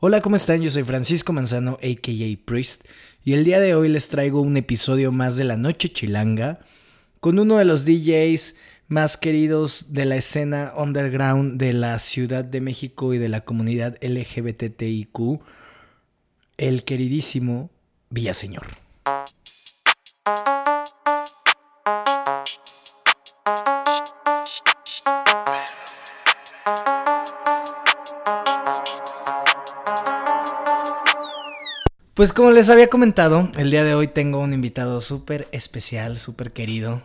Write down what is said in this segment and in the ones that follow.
Hola, ¿cómo están? Yo soy Francisco Manzano, aka Priest, y el día de hoy les traigo un episodio más de La Noche Chilanga con uno de los DJs más queridos de la escena underground de la Ciudad de México y de la comunidad LGBTIQ, el queridísimo Villaseñor. Pues como les había comentado, el día de hoy tengo un invitado súper especial, súper querido,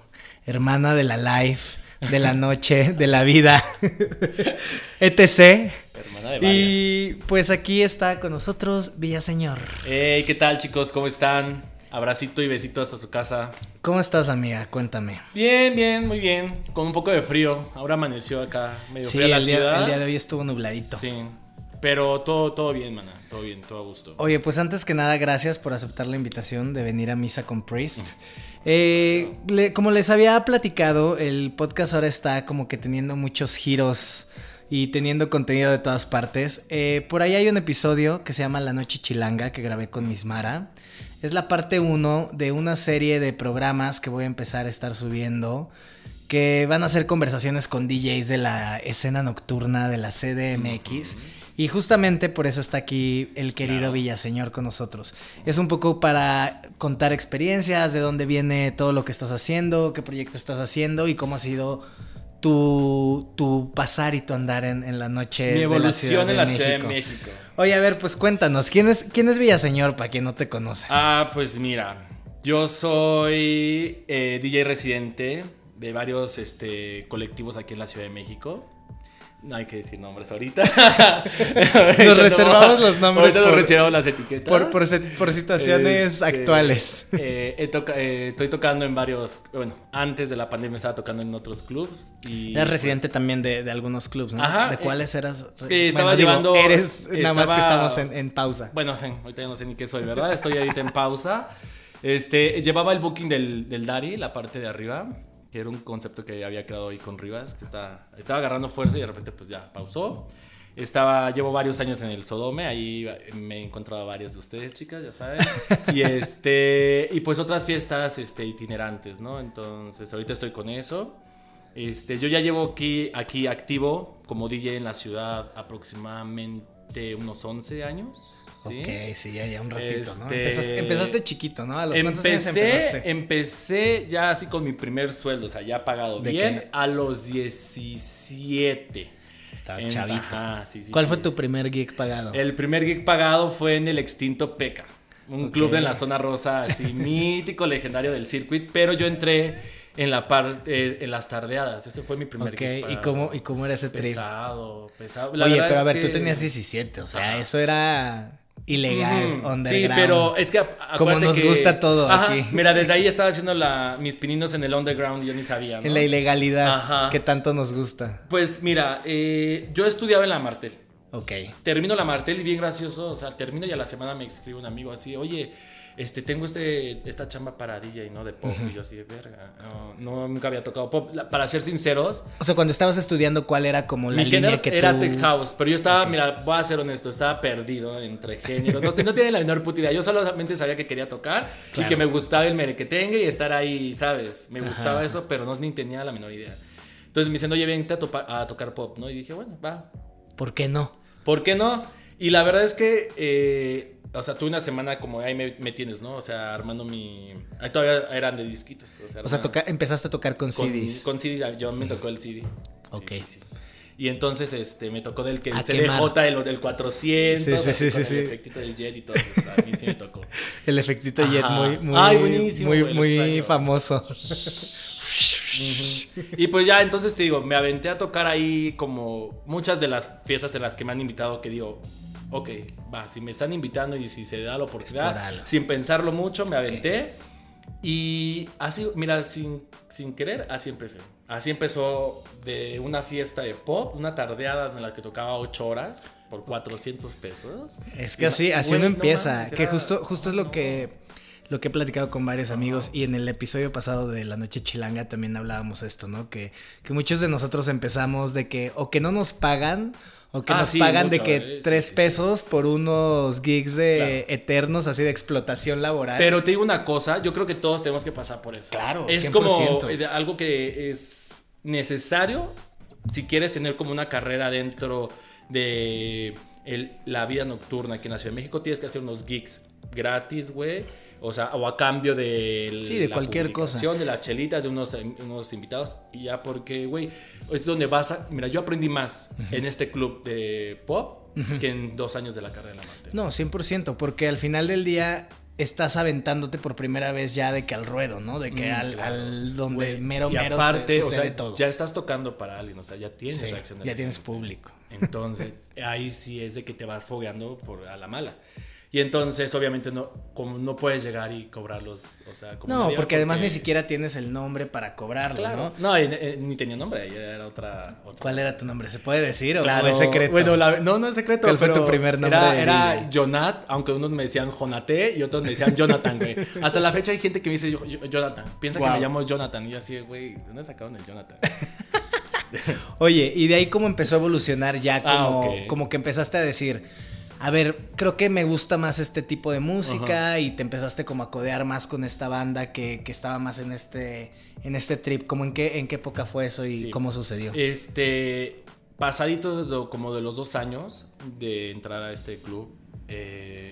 hermana de la life, de la noche, de la vida, etc. Hermana de Y pues aquí está con nosotros Villaseñor. Hey, ¿qué tal chicos? ¿Cómo están? Abracito y besito hasta su casa. ¿Cómo estás, amiga? Cuéntame. Bien, bien, muy bien. Con un poco de frío. Ahora amaneció acá, medio Sí, fría la el día, ciudad. el día de hoy estuvo nubladito. Sí. Pero todo, todo bien, mana. Todo bien, todo a gusto. Oye, pues antes que nada, gracias por aceptar la invitación de venir a misa con Priest. Eh, le- como les había platicado, el podcast ahora está como que teniendo muchos giros y teniendo contenido de todas partes. Eh, por ahí hay un episodio que se llama La Noche Chilanga que grabé con Miss Mara. Es la parte 1 de una serie de programas que voy a empezar a estar subiendo que van a ser conversaciones con DJs de la escena nocturna de la CDMX. Y justamente por eso está aquí el querido Claro. Villaseñor con nosotros. Es un poco para contar experiencias, de dónde viene todo lo que estás haciendo, qué proyecto estás haciendo y cómo ha sido tu, tu pasar y tu andar en, en la noche. Mi de la evolución en la Ciudad Ciudad de México. Oye, a ver, pues cuéntanos, ¿quién es, quién es Villaseñor para quien no te conoce? Ah, pues mira. Yo soy eh, DJ residente de varios este, colectivos aquí en la Ciudad de México. No hay que decir nombres ahorita. Ahorita no- reservamos los nombres Ahorita nos por- reservamos las etiquetas. Por, por, por situaciones Este, actuales. eh, he toca- eh, estoy tocando en varios. Bueno, antes de la pandemia estaba tocando en otros clubs. Y, Eras pues, residente también de, de algunos clubs, ¿no? Ajá, ¿De eh, cuáles eras? estaba llevando- eres, nada más que estamos en, en pausa. Bueno, sí, ahorita ya no sé ni qué soy, ¿verdad? Estoy ahorita en pausa. Este, llevaba el booking del, del Dari, la parte de arriba, que era un concepto que había creado ahí con Rivas, que está, estaba agarrando fuerza y de repente pues ya pausó. Estaba, llevo varios años en el Sodome, ahí me he encontrado a varias de ustedes, chicas, ya saben. Y este, y pues otras fiestas este, itinerantes, ¿no? Entonces, ahorita estoy con eso. Este, yo ya llevo aquí, aquí activo como DJ en la ciudad aproximadamente unos 11 años. ¿Sí? Ok, sí, ya, ya un ratito, ¿no? Este- Empezaste, empezaste chiquito, ¿no? ¿A los cuántos años Empecé, empezaste? empecé ya así con mi primer sueldo, o sea, ya pagado ¿De bien, qué? a los 17. Estabas En- chavito. ajá, sí, sí, ¿Cuál sí. fue tu primer gig pagado? El primer gig pagado fue en el extinto Peca, un club en la zona rosa, así mítico, legendario del circuit, pero yo entré en la parte, en las tardeadas, ese fue mi primer Ok, gig ¿y cómo, ¿y cómo era ese trip? Pesado, pesado. La Oye, pero a ver, tú tenías 17, o sea, Ajá. eso era ilegal, Ujú. Sí, underground. pero es que Como nos que- gusta todo Ajá, aquí. Mira, desde ahí estaba haciendo la, mis pininos en el underground y yo ni sabía, ¿no? En la ilegalidad Ajá. que tanto nos gusta. Pues mira, eh, yo estudiaba en la Martel. Ok. Termino la Martel y bien gracioso, o sea, termino y a la semana me escribe un amigo así, oye, este, tengo este, esta chamba para DJ, ¿no? De pop. Y yo así de verga. No, no, nunca había tocado pop. La- para ser sinceros, O sea, cuando estabas estudiando, ¿cuál era como la mi línea género que era tú... tech house, pero yo estaba, mira, voy a ser honesto, estaba perdido entre géneros. No, no tiene la menor puta idea. Yo solamente sabía que quería tocar y que me gustaba el merequetengue y estar ahí, ¿sabes? Me Ajá. gustaba eso, pero no ni tenía la menor idea. Entonces me dicen, oye, vente a, topa- a tocar pop, ¿no? Y dije, bueno, va, ¿Por qué no? ¿Por qué no? Y la verdad es que, eh, o sea, tuve una semana como ahí me, me tienes, ¿no? O sea, armando mi... Ahí todavía eran de disquitos. O sea, O sea, armaba- toca- empezaste a tocar con, con, CDs. con CD, yo me tocó el CD. Ok. sí, sí. Y entonces este, me tocó del que el CDJ, del, del 400, Sí, sí, sí, con el efectito del jet y todo. a mí sí me tocó. El efectito jet muy, muy, Ay, buenísimo, muy, güey, famoso. Y pues ya, entonces te digo, me aventé a tocar ahí como muchas de las fiestas en las que me han invitado que digo, ok, va, si me están invitando y si se da la oportunidad, sin pensarlo mucho, me aventé. Y así, mira, sin, sin querer, así empecé. Así empezó de una fiesta de pop, una tardeada en la que tocaba 8 horas por 400 pesos. Es que así, así Güey, uno no empieza. mames, que era- justo, justo es lo que, lo que he platicado con varios amigos. Y en el episodio pasado de La Noche Chilanga también hablábamos esto, ¿no? Que, que muchos de nosotros empezamos de que o que no nos pagan O que Ah, nos sí, pagan de que eh, tres sí, sí. pesos por unos gigs de eternos, así de explotación laboral. Pero te digo una cosa, yo creo que todos tenemos que pasar por eso. Claro, Es 100%. como algo que es necesario si quieres tener como una carrera dentro de el- la vida nocturna aquí en la Ciudad de México. Tienes que hacer unos gigs gratis, güey. O sea, o a cambio de Sí, de cualquier cosa. de las chelitas, de unos, unos invitados. Y ya porque, güey, es donde vas a... Mira, yo aprendí más en este club de pop que en dos años de la carrera de la Mate. No, 100%, porque al final del día estás aventándote por primera vez ya de que al ruedo, ¿no? De que Mm, al, claro. al donde Güey, mero y mero aparte, se o sea, todo. ya estás tocando para alguien, o sea, ya tienes Sí, reacción ya la tienes público. Entonces, ahí sí es de que te vas fogueando por a la mala. Y entonces, obviamente, no, como no puedes llegar y cobrarlos, o sea, como No, porque además ni siquiera tienes el nombre para cobrarlo, Claro. ¿no? No, y- eh, ni tenía nombre, ella era otra. otra. ¿Cuál era tu nombre? ¿Se puede decir o Claro. es secreto? Bueno, la- no, no es secreto. ¿Cuál fue tu primer nombre Era, era? Jonat, aunque unos me decían Jonate y otros me decían Jonathan, güey. Hasta la fecha hay gente que me dice yo- yo- Jonathan. Piensa Wow. que me llamo Jonathan. Y yo así, güey, ¿de ¿dónde sacaron el Jonathan? Oye, y de ahí cómo empezó a evolucionar ya como, Ah, ok. como que empezaste a decir, a ver, creo que me gusta más este tipo de música y te empezaste como a codear más con esta banda que, que estaba más en este, en este trip. ¿Cómo en qué, en qué época fue eso y Sí. cómo sucedió? Este, pasadito de como de los dos años de entrar a este club, eh,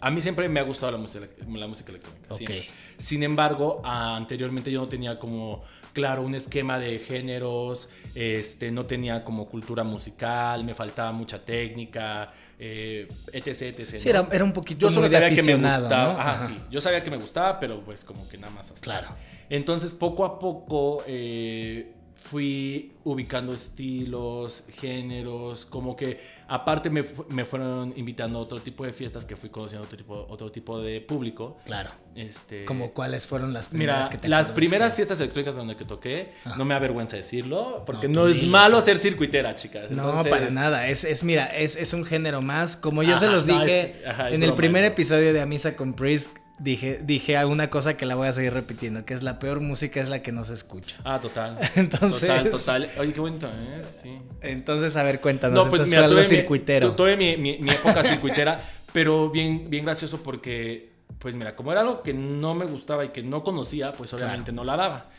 a mí siempre me ha gustado la música, la música electrónica. Ok. siempre. Sin embargo, anteriormente yo no tenía como, claro, un esquema de géneros, este, no tenía como cultura musical, me faltaba mucha técnica, eh, etc, etc. Sí, ¿no? era, era un poquito Yo solo muy sabía que me gustaba. ¿no? Ajá, Ajá. sí. Yo sabía que me gustaba, pero pues como que nada más hasta. Claro. Entonces, poco a poco eh, fui ubicando estilos, géneros, como que aparte me, me fueron invitando a otro tipo de fiestas que fui conociendo otro tipo, otro tipo de público. Claro. Este, Como cuáles fueron las Mira, primeras que te las primeras que- fiestas electrónicas donde que toqué, no me avergüenza decirlo, porque No, es dilo, malo tú. ser circuitera, chicas. No, para nada. Es, es mira, es, es un género más. Como yo se los no, dije es- ajá, es en el broma, primer episodio de Amisa con Priest, dije, dije alguna cosa que la voy a seguir repitiendo, que es la peor música es la que no se escucha. Ah, total. Entonces- Total, total. Oye, qué bonito, ¿eh? Sí. Entonces, a ver, cuéntanos. No, pues Entonces, mira, tuve, mi, circuitero. tuve mi, mi- mi época circuitera, pero bien, bien gracioso porque, pues mira, como era algo que no me gustaba y que no conocía, pues obviamente no la daba.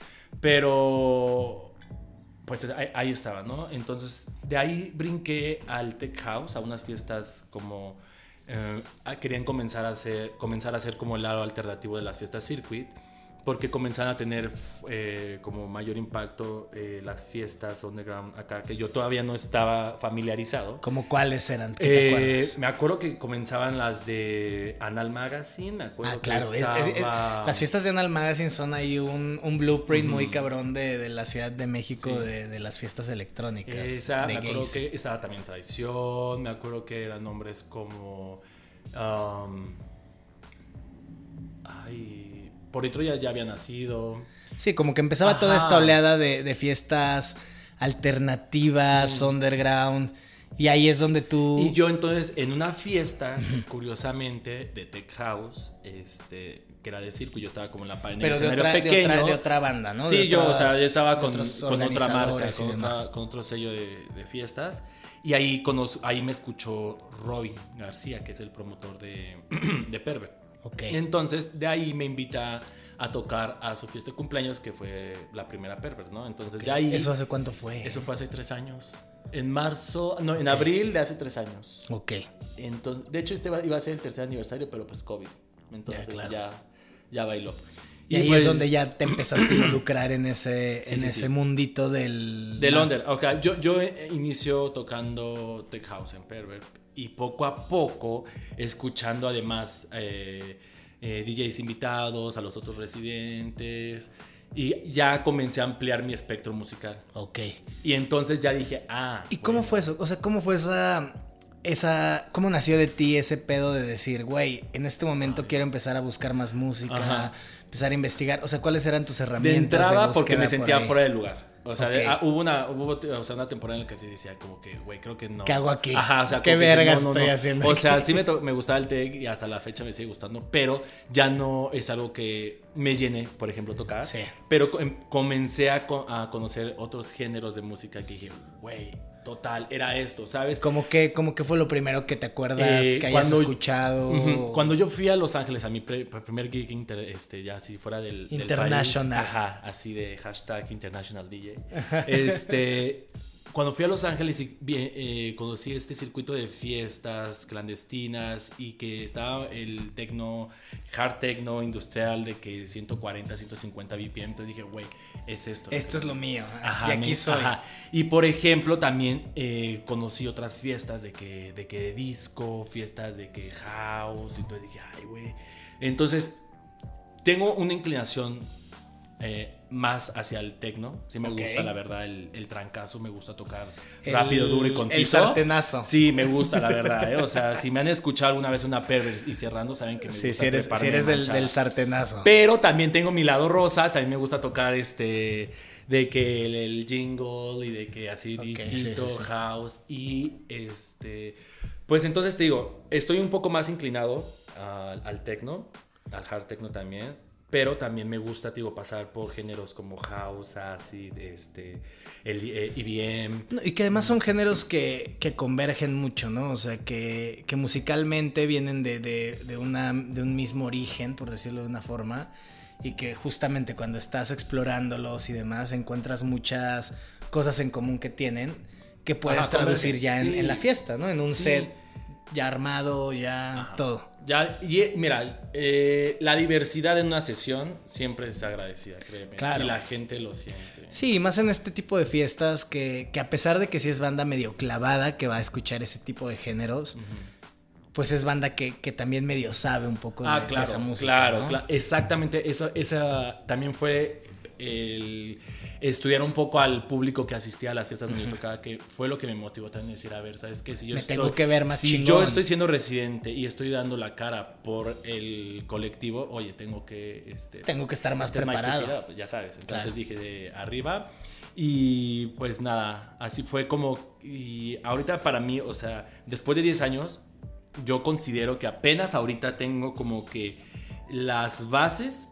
Pero, pues ahí, ahí estaba, ¿no? Entonces, de ahí brinqué al Tech House, a unas fiestas como... eh, querían comenzar a hacer comenzar a hacer como el lado alternativo de las fiestas circuit porque comenzaron a tener eh, como mayor impacto eh, las fiestas underground acá que yo todavía no estaba familiarizado ¿Como cuáles eran? ¿Qué te eh, acuerdas? me acuerdo que comenzaban las de Anal Magazine, me acuerdo Ah, claro. que es- es- es- estaba- las fiestas de Anal Magazine son ahí un, un blueprint muy cabrón de, de la Ciudad de México, Sí. de, de las fiestas electrónicas. Esa, me acuerdo que estaba también Traición, me acuerdo que eran nombres como... um, ay, por Detroit ya, ya había nacido. Sí, como que empezaba toda esta oleada de, de fiestas alternativas, Sí. underground. Y ahí es donde tú. Y yo entonces en una fiesta, curiosamente, de Tech House, este, que era de circo, yo estaba como en la el pero de otra, de, pequeño. otra, de otra banda, ¿no? Sí, De yo, o sea, otras- yo estaba de con, con otra marca, con, otra- demás. con otro sello de, de fiestas. Y ahí, conoz- ahí me escuchó Robin García, que es el promotor de, de Pervert. Ok. Entonces, de ahí me invita a tocar a su fiesta de cumpleaños, que fue la primera Pervert, ¿no? Entonces, de ahí... ¿Eso hace cuánto fue? eso fue hace tres años. En marzo, no, en abril de hace tres años. Ok. Entonces, de hecho, este iba a ser el tercer aniversario, pero pues COVID. Entonces claro. ya, ya bailó. Y, ahí pues, es donde ya te empezaste a involucrar en ese, Sí, en sí, ese sí. mundito del. De más- Londres. Ok, yo, yo eh, inicio tocando Tech House en Pervert y poco a poco escuchando además eh, eh, DJs invitados, a los otros residentes y ya comencé a ampliar mi espectro musical. Ok. Y entonces ya dije, ah. ¿Y cómo fue eso? O sea, ¿cómo fue esa. esa ¿Cómo nació de ti ese pedo de decir, güey, en este momento quiero empezar a buscar más música, Ajá. Empezar a investigar? O sea, ¿cuáles eran tus De herramientas? entrada de porque me por sentía fuera de lugar. O sea, de- ah, hubo, una, hubo o sea, una temporada en la que sí decía como que, güey, creo que no. ¿Qué hago aquí? Ajá, o sea, ¿Qué verga no, no, estoy no. haciendo O aquí? sea, sí me, me gustaba el tech y hasta la fecha me sigue gustando, pero ya no es algo que me llene, por ejemplo, tocar. Sí. Pero em- comencé a, a conocer otros géneros de música que dije, güey, Total, era esto, ¿sabes? Como que, como que fue lo primero que te acuerdas Eh, que hayas cuando- escuchado. Cuando yo fui a Los Ángeles a mi pre- primer gig, inter- este, ya así fuera del, del International. país, ajá, así de hashtag International DJ. Este, cuando fui a Los Ángeles y eh, conocí este circuito de fiestas clandestinas y que estaba el tecno, hard techno industrial de que 140, 150 BPM, entonces dije, güey, es esto. Esto es lo mío. Ajá, y aquí me- soy. ajá. Y por ejemplo, también eh, conocí otras fiestas de que, de que de disco, fiestas de que house, y entonces dije, ay, güey. Entonces, tengo una inclinación eh, más hacia el techno. Sí me gusta, la verdad, el, el trancazo, me gusta tocar El- rápido, duro y el conciso. sartenazo. Sí, me gusta, la verdad. eh. O sea, si me han escuchado alguna vez una pervers y cerrando, saben que me Sí, gusta si eres, si eres del, sartenazo. Pero también tengo mi lado rosa, también me gusta tocar este de que el, el jingle y de que así Ok, disquito, sí, sí, sí. house y este pues entonces te digo, estoy un poco más inclinado al, al techno, al hard techno también, pero también me gusta, te digo, pasar por géneros como house, acid, este el eh, EBM. No, Y que además son géneros que, que convergen mucho, ¿no? O sea, que, que musicalmente vienen de, de, de una, de un mismo origen, por decirlo de una forma, y que justamente cuando estás explorándolos y demás encuentras muchas cosas en común que tienen que puedes Ajá, traducir convergen, ya en, sí. en la fiesta, ¿no? En un Sí. set ya armado, ya todo. Ya, y mira, eh, la diversidad en una sesión siempre es agradecida, créeme. Claro. Y la gente lo siente. Sí, más en este tipo de fiestas que, que a pesar de que sí es banda medio clavada que va a escuchar ese tipo de géneros, pues es banda que, que también medio sabe un poco de, Ah, de claro, esa música. claro, ¿no? claro. Exactamente, eso, esa también fue el estudiar un poco al público que asistía a las fiestas donde yo tocaba, que fue lo que me motivó también a decir, a ver, ¿sabes qué? Si yo Me estoy, tengo que ver más Si chingón. yo estoy siendo residente y estoy dando la cara por el colectivo, oye, tengo que... Este, Tengo que estar más este preparado. pues, ya sabes, entonces Claro. dije de arriba y pues nada, así fue como... Y ahorita para mí, o sea, después de 10 años, yo considero que apenas ahorita tengo como que las bases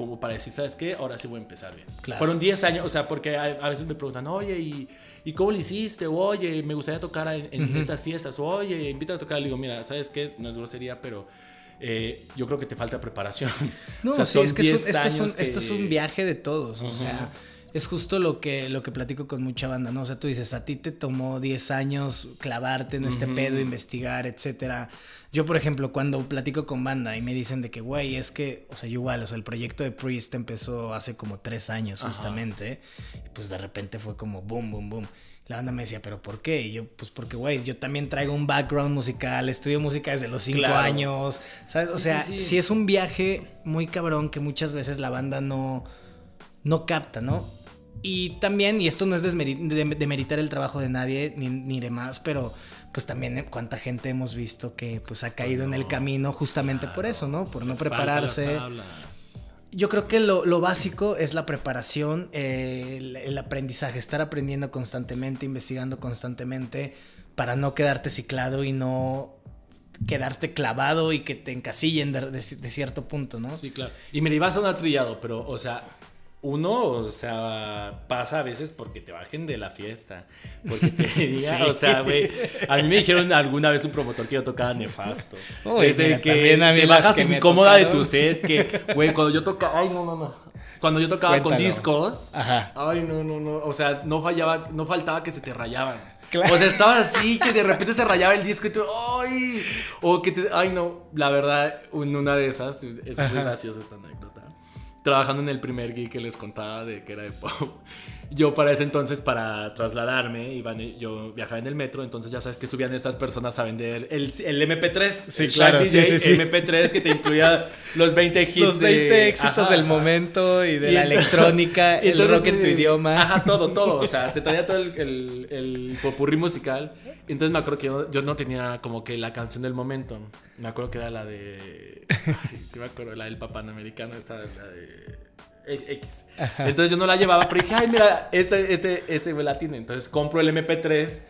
como para decir, ¿sabes qué? Ahora sí voy a empezar bien. Claro. Fueron 10 años, o sea, porque a, a veces me preguntan, oye, ¿y, ¿y cómo lo hiciste? Oye, me gustaría tocar en, estas fiestas. O, oye, invítame a tocar. Le digo, mira, ¿sabes qué? No es grosería, pero eh, yo creo que te falta preparación. No, O sea, sí, son es que 10 esto, es un, que- esto es un viaje de todos. O sea, es justo lo que, lo que platico con mucha banda, ¿no? O sea, tú dices, a ti te tomó 10 años clavarte en este Ujú. pedo, investigar, etcétera. Yo, por ejemplo, cuando platico con banda y me dicen de que, güey, es que, o sea, yo igual, o sea, el proyecto de Priest empezó hace como tres años, Ajá. justamente. Y pues de repente fue como boom, boom, boom. La banda me decía, ¿pero por qué? Y yo, pues porque, güey, yo también traigo un background musical, estudio música desde los cinco Claro. años, ¿sabes? O Sí, sea, sí, sí. sí es un viaje muy cabrón que muchas veces la banda no, no capta, ¿no? Y también, y esto no es demeritar el trabajo de nadie ni, ni demás, pero pues también eh, cuánta gente hemos visto que pues ha caído en el camino justamente por eso, ¿no? Por no prepararse. Yo creo que lo, lo básico es la preparación, eh, el, el aprendizaje, estar aprendiendo constantemente, investigando constantemente para no quedarte ciclado y no quedarte clavado y que te encasillen de, de- de cierto punto, ¿no? Sí, claro. Y mira, ibas a un trillado, pero, o sea, uno, o sea, pasa a veces porque te bajen de la fiesta. Porque te diga, Sí. o sea, güey. A mí me dijeron alguna vez un promotor que yo tocaba nefasto. Uy, Desde mira, que te bajas que incómoda de tu set, que, güey, cuando yo tocaba. Ay, no, no, no. Cuando yo tocaba con discos. Ajá. Ay, no, no, no. O sea, no fallaba, no faltaba que se te rayaban. Claro. O sea, estaba así que de repente se rayaba el disco y tú, ay. O que te, ay, no. La verdad, en una de esas, es muy Ajá. graciosa esta anécdota. Trabajando en el primer gig que les contaba de que era de pop. Yo para ese entonces, para trasladarme, iban, yo viajaba en el metro, entonces ya sabes que subían estas personas a vender el, el MP3. Sí, el claro, DJ, sí, sí. MP3 que te incluía los 20 hits. Los 20 de- éxitos Ajá, del ajá. momento y de Y la electrónica, el Entonces, rock en tu eh, idioma. Ajá, todo, todo. O sea, te traía todo el, el, el popurrí musical. Entonces me acuerdo que yo, yo no tenía como que la canción del momento. Me acuerdo que era la de. Ay, sí me acuerdo, la del Panamericano, esta, la de. X. Entonces yo no la llevaba, pero dije, ay, mira, este, este, este me la tiene. Entonces compro el MP3.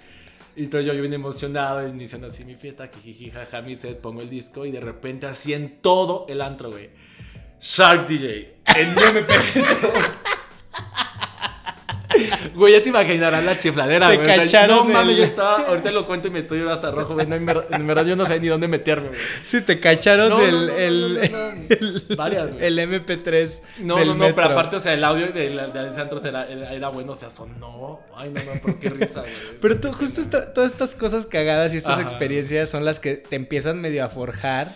Y entonces yo bien emocionado, iniciando así mi fiesta, jijiji, jaja, mi set, pongo el disco y de repente así en todo el antro, güey. Shark DJ, en mi MP3. Güey, ya te imaginarás la chifladera, Te güey. O sea, cacharon no mames, el- yo estaba. Ahorita lo cuento y me estoy hasta rojo, güey. No, en, ver- en verdad yo no sé ni dónde meterme, güey. Sí, te cacharon el. Varias, güey. el MP3. No, del no, no, pero aparte, o sea, el audio de, Alessandro era, era, era bueno, o sea, sonó. Ay, no, no, pero qué risa, güey. Pero tú, justo esta- todas estas cosas cagadas y estas Ajá. experiencias son las que te empiezan medio a forjar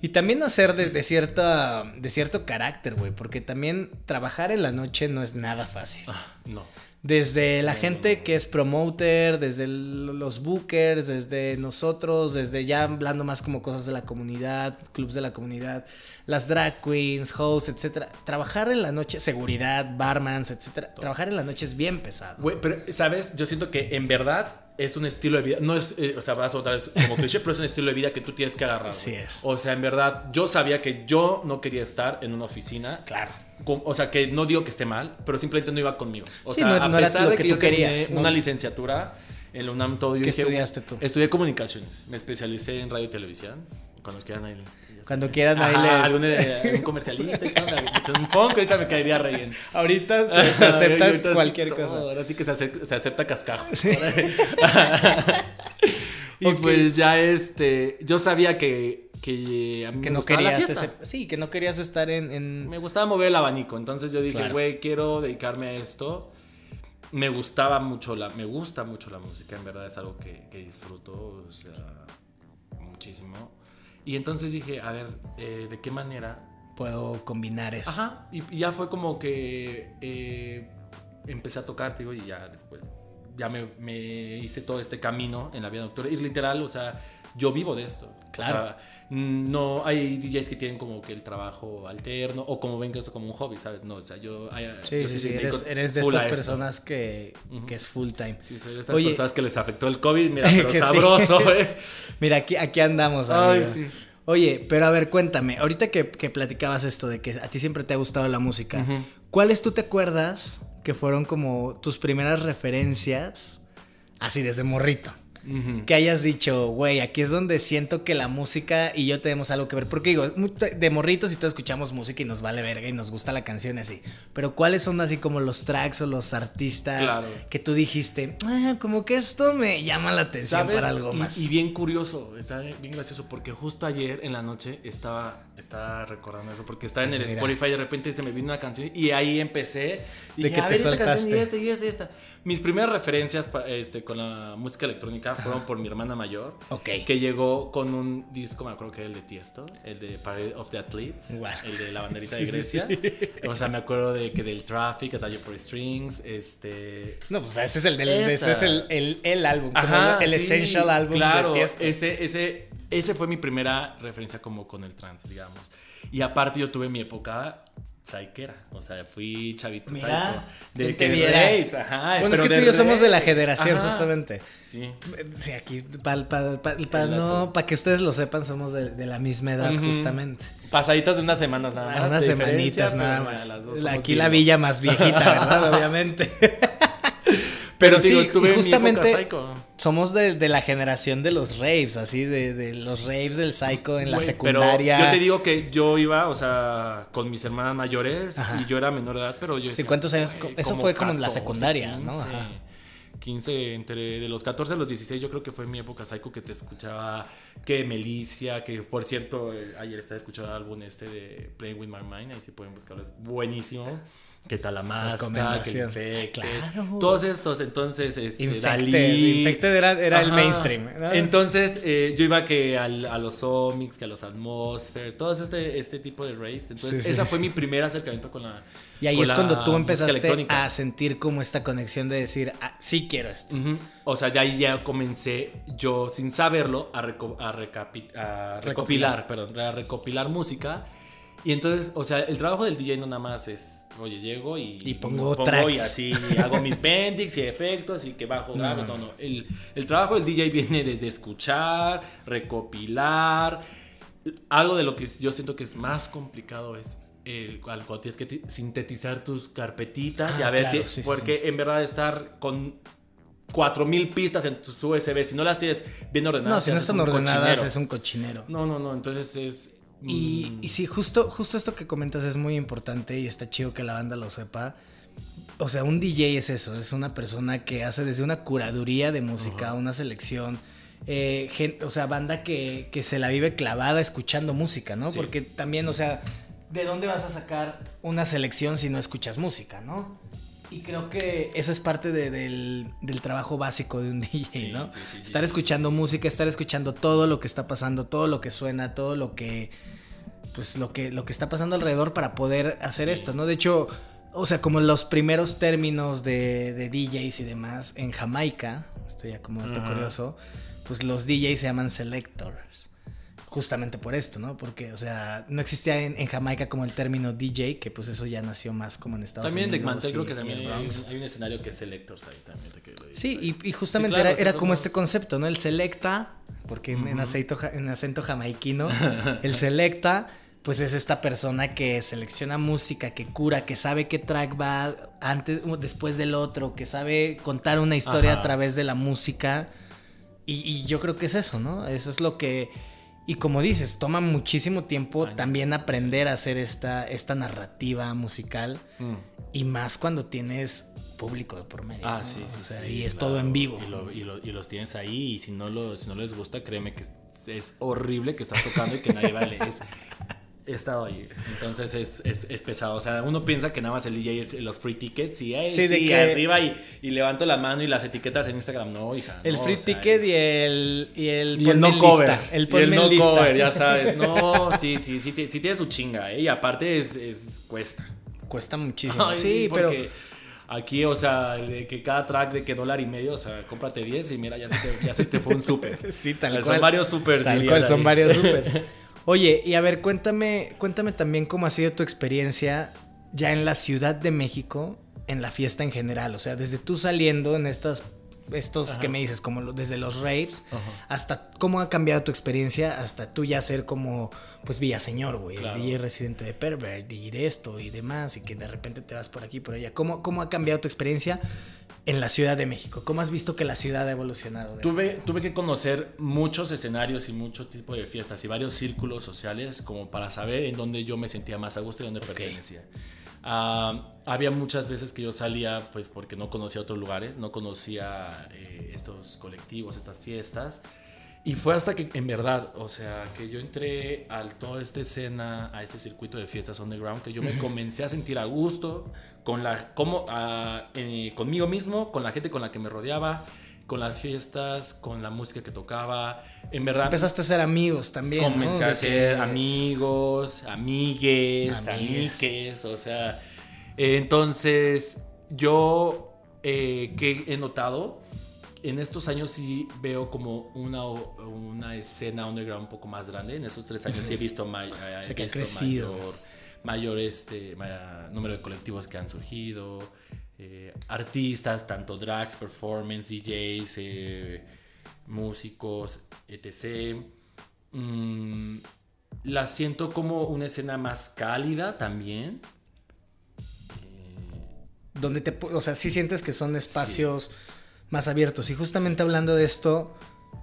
y también hacer de, de cierta, de cierto carácter, güey, porque también trabajar en la noche no es nada fácil. Ah, no. Desde la gente que es promoter, desde el- los bookers, desde nosotros, desde ya hablando más como cosas de la comunidad, clubs de la comunidad, las drag queens, hosts, etcétera. Trabajar en la noche, seguridad, barmans, etcétera. Trabajar en la noche es bien pesado. Güey, pero, ¿sabes? Yo siento que en verdad es un estilo de vida. No es, eh, o sea, vas otra vez como cliché, pero es un estilo de vida que tú tienes que agarrar. Así es. O sea, en verdad, yo sabía que yo no quería estar en una oficina. Claro. con- o sea, que no digo que esté mal, pero simplemente no iba conmigo. O Sí, sea, no- a no era pesar lo de que que, tú querías, ¿no? una licenciatura en la UNAM todo. yo ¿Qué dije, estudiaste tú? Estudié comunicaciones. Me especialicé en radio y televisión. Cuando quieran ahí. Cuando quieran ahí Ajá, les- algún, eh, algún comercialista, un funk, ahorita me caería re bien. Ahorita se, se acepta Ahorita cualquier todo, cosa. Ahora sí que se acepta, se acepta cascajo. y pues ya este, yo sabía que, que a mí Que me no querías ese- sí, que no querías estar en, en- Me gustaba mover el abanico, entonces yo dije, Claro. güey, quiero dedicarme a esto. Me gustaba mucho la, me gusta mucho la música, en verdad es algo que, que disfruto, o sea, muchísimo. Y entonces dije, a ver, eh, ¿de qué manera puedo combinar eso. Ajá, y, y ya fue como que eh, empecé a tocar, digo, y ya después, ya me, me hice todo este camino en la vida nocturna. Y literal, o sea, yo vivo de esto. Claro. O sea, no hay DJs que tienen como que el trabajo alterno o como ven que esto como un hobby, ¿sabes? No, o sea, yo... Sí, yo sí, sí, eres, eres de estas personas que, que es full time. Sí, soy de estas Oye. personas que les afectó el COVID, mira, pero sí. sabroso, eh. Mira, aquí, aquí andamos, Ay, amigo. sí. Oye, pero a ver, cuéntame, ahorita que, que platicabas esto de que a ti siempre te ha gustado la música. ¿cuáles tú te acuerdas que fueron como tus primeras referencias, así desde morrito? Ujú. Que hayas dicho, güey, aquí es donde siento que la música y yo tenemos algo que ver. Porque digo, de morritos y todos escuchamos música y nos vale verga y nos gusta la canción y así. Pero ¿cuáles son así como los tracks o los artistas Claro. que tú dijiste, ah, como que esto me llama la atención ¿Sabes? para algo Y- más? Y, bien curioso, está bien gracioso, porque justo ayer en la noche estaba, estaba recordando eso, porque estaba en Pues el mira. Spotify y de repente se me vino una canción y ahí empecé. Y De dije, que a te ver, esta canción y esta y esta y esta. Mis primeras referencias este, con la música electrónica fueron por mi hermana mayor, Ok. que llegó con un disco, me acuerdo que era el de Tiesto, el de Parade of the Athletes, Guau. el de la banderita Sí, de sí, Grecia. O sea, me acuerdo de que del Traffic, A Taller for Strings, este... No, pues ese es el del, ese es el, el, el álbum, como Ajá, el essential álbum claro, de Tiesto. Ese, ese, ese fue mi primera referencia como con el trans, digamos. Y aparte yo tuve mi época psychera, o sea, fui chavito Mira, psycho. De ¿quién te que viera? raves, ajá. Bueno, es que tú y yo somos de la generación, Ajá, justamente. Sí. Sí, aquí, para El no, que ustedes lo sepan, somos de, de la misma edad, Ujú. justamente. Pasaditas de unas semanas nada más. Unas semanitas nada más. Aquí la villa más viejita, ¿verdad? Obviamente. Pero, sí, digo, y tuve justamente- mi época psycho. Somos de, de la generación de los raves, así, de, de los raves del psycho en la secundaria. Pero yo te digo que yo iba, o sea, con mis hermanas mayores Ajá. y yo era menor de edad, pero yo Sí, ¿cuántos años? Eso fue como en la 14, secundaria, ¿no? 15, Ajá. 15, entre de los 14 a los 16, yo creo que fue mi época psycho que te escuchaba que Melicia, que por cierto, eh, ayer estaba escuchando el álbum este de Playing With My Mind, ahí si pueden buscarlo, es buenísimo. Que Talamasca, que. Infected, Claro. todos estos, entonces, este, Infected, Dalí. Infected era, era el mainstream. ¿no? Entonces, eh, yo iba que al- a los Omics, que a los Atmosphere, todo este, este tipo de raves. Entonces, Sí, sí. esa fue mi primer acercamiento con la. y ahí es cuando tú empezaste a sentir como esta conexión de decir, ah, sí quiero esto. O sea, de ahí ya comencé yo, sin saberlo, a, reco- a recapi- a recopilar, perdón, a recopilar música. Y entonces, o sea, el trabajo del DJ no nada más es, oye, llego y, Y pongo tracks. y así hago mis bendix y efectos y que bajo, grabo. no, No, no. El, el trabajo del DJ viene desde escuchar, recopilar. Algo de lo que yo siento que es más complicado es el, cuando tienes que ti- sintetizar tus carpetitas y Ah, a ver, claro, sí, porque en verdad estar con 4000 pistas en tus USB, si no las tienes bien ordenadas, No, si no están ordenadas cochinero. es un cochinero. No, no, no, entonces es... Y, mm, y sí, justo, justo esto que comentas es muy importante y está chido que la banda lo sepa. o sea, un DJ es eso, es una persona que hace desde una curaduría de música, una selección. Eh, o sea, banda que, que, se la vive clavada escuchando música, ¿no? Porque también, o sea, ¿de dónde vas a sacar una selección si no escuchas música, ¿no? Y creo que eso es parte del, del, trabajo básico de un DJ, ¿no? estar escuchando música, estar escuchando todo lo que está pasando, todo lo que suena, todo lo que. Pues lo que, lo que está pasando alrededor para poder hacer esto, ¿no? De hecho, o sea, como los primeros términos de, de DJs y demás en Jamaica, estoy ya como dato curioso, pues los DJs se llaman selectors justamente por esto, ¿no? Porque, o sea, no existía en, Jamaica como el término DJ, que pues eso ya nació más como en Estados Unidos. También de creo que también hay, un escenario que es Selectors ahí también. sí, y, justamente era, como este concepto, ¿no? El Selecta, porque en, acento, en acento jamaiquino, el Selecta pues es esta persona que selecciona música, que cura, que sabe qué track va antes o después del otro, que sabe contar una historia a través de la música. y, yo creo que es eso, ¿no? Eso es lo que y como dices, toma muchísimo tiempo también aprender a hacer esta, esta narrativa musical. Mm. Y más cuando tienes público de por medio. Ah, sí, sí, sí, Y es todo en vivo. Y, y, los tienes ahí. Y si no, lo, si no les gusta, créeme que es horrible que estás tocando y que nadie vale. Es, he estado ahí. Entonces es, es, pesado. O sea, uno piensa que nada más el DJ es los free tickets y sí, de que... arriba y, y, levanto la mano y las etiquetas en Instagram. No, hija. El free ticket y el. Y el, y el no cover. El, y el no cover, ya sabes. No, sí, sí, sí, sí, tiene su chinga. ¿eh? Y aparte es, es cuesta. Cuesta muchísimo. sí, pero. Aquí, o sea, de que cada track de que dólar y medio, o sea, cómprate 10 y mira, ya se te, ya se te fue un súper. sí, tal cual. Son varios súper. Tal cual, son varios súper. Oye, y a ver, cuéntame, cuéntame también cómo ha sido tu experiencia ya en la Ciudad de México, en la fiesta en general. O sea, desde tú saliendo en estas estos que me dices, como desde los raves, hasta cómo ha cambiado tu experiencia, hasta tú ya ser como, pues Villaseñor, güey, el DJ residente de Pervert, y de esto y demás, y que de repente te vas por aquí, por allá. ¿Cómo, cómo ha cambiado tu experiencia en la Ciudad de México? ¿Cómo has visto que la ciudad ha evolucionado? Tuve, tuve que conocer muchos escenarios y muchos tipos de fiestas y varios círculos sociales como para saber en dónde yo me sentía más a gusto y dónde pertenecía. Ah, había muchas veces que yo salía pues porque no conocía otros lugares, no conocía eh, estos colectivos, estas fiestas. Y fue hasta que, en verdad, o sea, que yo entré a toda esta escena, a este circuito de fiestas underground, que yo me comencé a sentir a gusto con la, como, ah, eh, conmigo mismo, con la gente con la que me rodeaba, con las fiestas, con la música que tocaba. En verdad. Empezaste a ser amigos también. Comencé a ser amigos, amigues, amigues, o sea. Entonces, yo eh, que he notado en estos años sí veo como una, una escena underground un poco más grande. En estos tres años sí he visto, mayor, mayor este, número de colectivos que han surgido, eh, artistas, tanto drags, performance, DJs, eh, músicos, etc. Mm, la siento como una escena más cálida también. Donde te, o sea, sí sientes que son espacios más abiertos. Y justamente hablando de esto,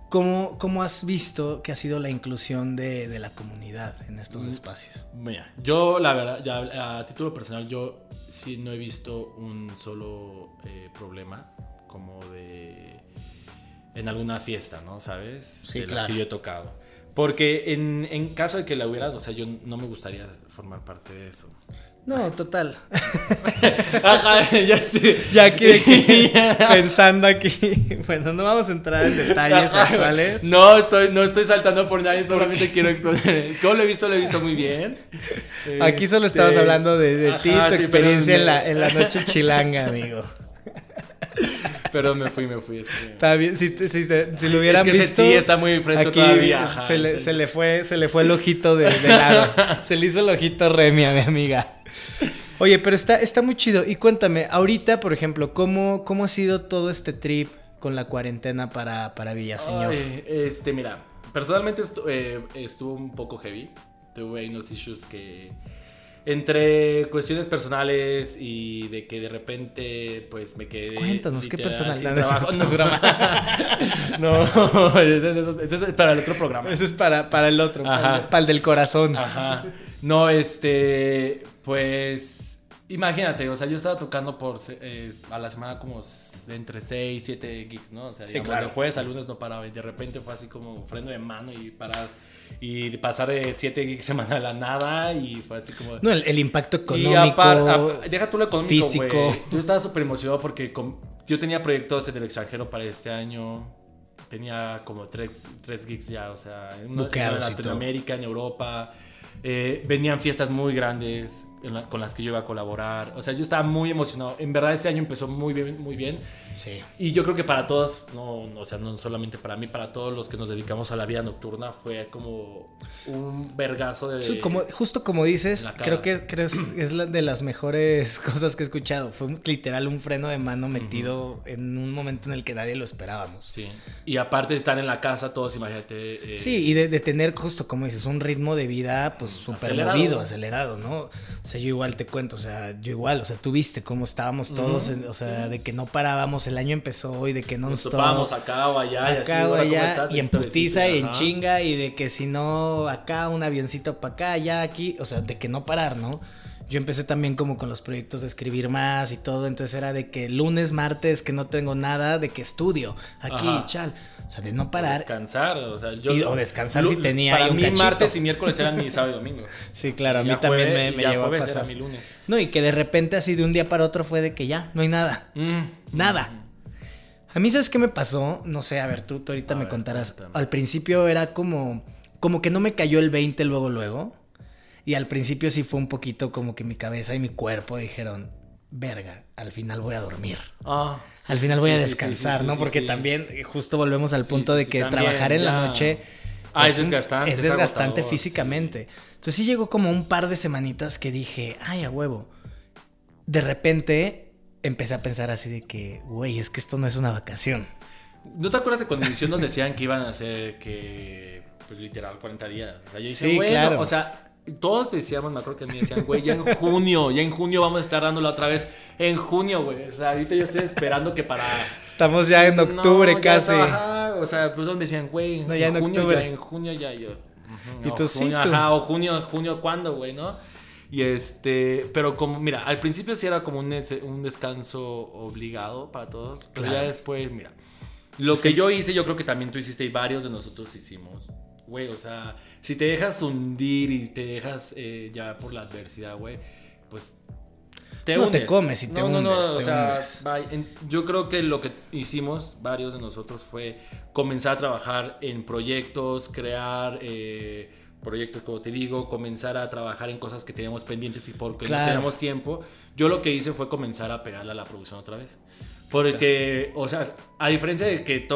¿cómo, ¿cómo, has visto que ha sido la inclusión de, de la comunidad en estos mm, espacios? Mira, yo la verdad, ya a título personal, yo sí no he visto un solo eh, problema como de en alguna fiesta, ¿no? ¿Sabes? Sí, de claro. que yo he tocado. Porque en, en caso de que la hubiera, o sea, yo no me gustaría formar parte de eso. No, total. Ajá, ya sí. Ya aquí, pensando aquí. Bueno, no vamos a entrar en detalles actuales. No estoy, no estoy saltando por nadie, solamente quiero exponer. ¿Cómo lo he visto? Lo he visto muy bien. Aquí solo estamos este, hablando de, ti, tu experiencia en la, en la noche chilanga, amigo. Pero me fui, me fui. Está bien, si, si, si, lo hubieran visto. Sí, está muy fresco aquí todavía. se, le, se, le, fue, se le fue el ojito de, de lado. se le hizo el ojito Remy a mi amiga. Oye, pero está, está muy chido. Y cuéntame, ahorita, por ejemplo, ¿cómo, cómo ha sido todo este trip con la cuarentena para, para Villaseñor? este, mira, personalmente eh, estuvo un poco heavy. Tuve unos issues que entre cuestiones personales y de que de repente pues me quedé cuéntanos qué personal trabajo. No, no eso, es para el otro programa. Eso es para, para el otro para el del corazón. Ajá no este pues Imagínate, o sea, yo estaba tocando por eh, a la semana como entre 6, 7 gigs, ¿no? O sea, digamos, de jueves a lunes no paraba y de repente fue así como freno de mano y parar y pasar de 7 gigs semana a la nada y fue así como... No, el, impacto económico, deja tú lo económico, físico. Yo estaba súper emocionado porque yo tenía proyectos en el extranjero para este año. Tenía como 3, gigs ya, o sea, en, en Latinoamérica, en Europa. Eh, venían fiestas muy grandes con las que yo iba a colaborar. O sea, yo estaba muy emocionado. En verdad, este año empezó muy bien, muy bien. Sí. Y yo creo que para todos, no, o sea, no solamente para mí, para todos los que nos dedicamos a la vida nocturna, fue como un vergazo de. Sí, como, justo como dices, creo que, creo es la de las mejores cosas que he escuchado. Fue literal un freno de mano metido en un momento en el que nadie lo esperábamos. Sí. Y aparte de estar en la casa, todos, imagínate. Eh, sí, y de, tener justo, como dices, un ritmo de vida, pues súper movido, acelerado, ¿no? O sea, yo igual te cuento, o sea, yo igual, o sea, tú viste cómo estábamos todos, o sea, de que no parábamos el año empezó y de que no nos topábamos acá o allá y así, y en putiza y en chinga y de que si no acá un avioncito para acá, allá aquí, o sea, de que no parar, ¿no? Yo empecé también como con los proyectos de escribir más y todo, entonces era de que lunes, martes, que no tengo nada, de que estudio aquí, chal. O sea, de no parar. O descansar, o sea, yo. o descansar si tenía. Para mí, martes y miércoles eran mi sábado y domingo. Sí, claro, a mí también me, me llevó a pasar. Era mi lunes. No, y que de repente, así de un día para otro, fue de que ya, no hay nada. Mm. Nada. Mm. A mí, ¿sabes qué me pasó? No sé, a ver, tú, ahorita me contarás. Al principio era como, como que no me cayó el 20 luego, luego. Y al principio sí fue un poquito como que mi cabeza y mi cuerpo dijeron, verga, al final voy a dormir. Ah, al final voy a descansar, ¿no? Porque también justo volvemos al punto de que trabajar en la noche... Ah, es, desgastante. Es desgastante físicamente. Entonces sí llegó como un par de semanitas que dije, ay, a huevo. De repente empecé a pensar así de que, güey, es que esto no es una vacación. ¿No te acuerdas de cuando inició nos decían que iban a hacer que, pues literal, 40 días? O sea, yo dije, sí, claro. o sea, todos decíamos, me acuerdo que a mí decían, güey, ya en junio, ya en junio vamos a estar dándolo otra vez. En junio, güey. O sea, ahorita yo estoy esperando que para. Estamos ya en octubre casi. o sea, pues donde decían, güey, en, ya en junio, octubre. ya en junio ya yo. y tú sí. Ajá, o junio, junio, ¿cuándo, güey, no? Y este, pero como, mira, al principio sí era como un, un descanso obligado para todos, pero ya después, mira, lo que yo hice, yo creo que también tú hiciste y varios de nosotros hicimos. Güey, o sea, si te dejas hundir y te dejas eh, ya por la adversidad, güey, pues te no te comes y te no, hundes, no, no, o sea, yo creo que lo que hicimos varios de nosotros fue comenzar a trabajar en proyectos, crear eh, proyectos, como te digo, comenzar a trabajar en cosas que teníamos pendientes y porque no tenemos tiempo. Yo lo que hice fue comenzar a pegarle a la producción otra vez. Porque, o sea, a diferencia de que